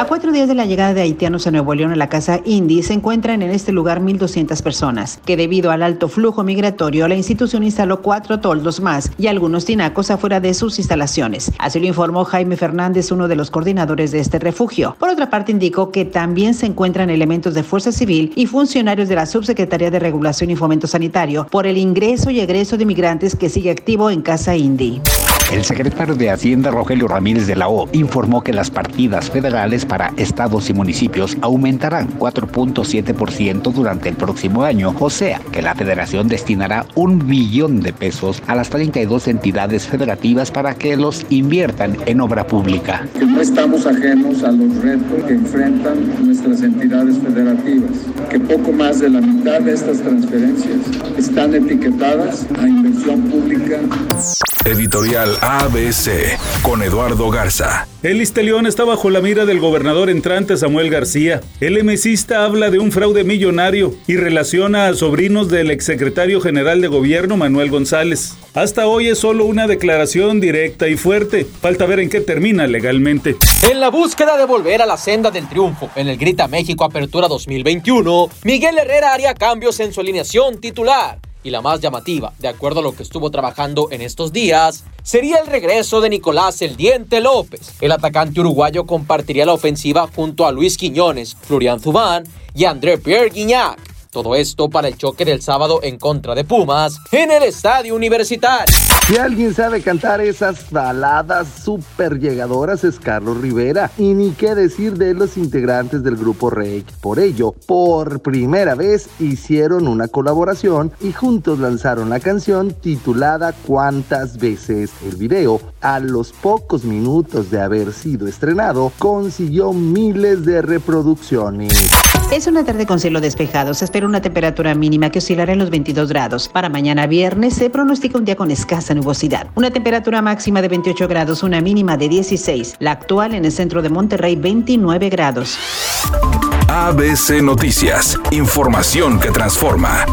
A cuatro días de la llegada de haitianos a Nuevo León a la casa Indy, se encuentran en este lugar 1.200 personas, que debido al alto flujo migratorio, la institución instaló cuatro toldos más y algunos tinacos afuera de sus instalaciones. Así lo informó Jaime Fernández, uno de los coordinadores de este refugio. Por otra parte, indicó que también se encuentran elementos de Fuerza Civil y funcionarios de la Subsecretaría de Regulación y Fomento Sanitario por el ingreso y egreso de migrantes que sigue activo en Casa Indy. El secretario de Hacienda, Rogelio Ramírez de la O, informó que las partidas federales para estados y municipios aumentarán 4.7% durante el próximo año, o sea que la federación destinará un billón de pesos a las 32 entidades federativas para que los inviertan en obra pública. no estamos ajenos a los retos que enfrentan nuestras entidades federativas, que poco más de la mitad de estas transferencias están etiquetadas a inversión pública. Editorial ABC con Eduardo Garza. El Istelión está bajo la mira del gobernador entrante Samuel García. El MCista habla de un fraude millonario y relaciona a sobrinos del exsecretario general de gobierno Manuel González. Hasta hoy es solo una declaración directa y fuerte. Falta ver en qué termina legalmente. En la búsqueda de volver a la senda del triunfo en el Grita México Apertura 2021, Miguel Herrera haría cambios en su alineación titular y la más llamativa, de acuerdo a lo que estuvo trabajando en estos días, sería el regreso de Nicolás El Diente López. El atacante uruguayo compartiría la ofensiva junto a Luis Quiñones, Florian Zubán y André Pierre Guignac. Todo esto para el choque del sábado en contra de Pumas en el estadio universitario. Si alguien sabe cantar esas baladas súper llegadoras es Carlos Rivera. Y ni qué decir de los integrantes del grupo Rey. Por ello, por primera vez hicieron una colaboración y juntos lanzaron la canción titulada ¿Cuántas veces? El video, a los pocos minutos de haber sido estrenado, consiguió miles de reproducciones. Es una tarde con cielo despejado. Se espera una temperatura mínima que oscilará en los 22 grados. Para mañana viernes se pronostica un día con escasa nubosidad. Una temperatura máxima de 28 grados, una mínima de 16. La actual en el centro de Monterrey, 29 grados. ABC Noticias. Información que transforma.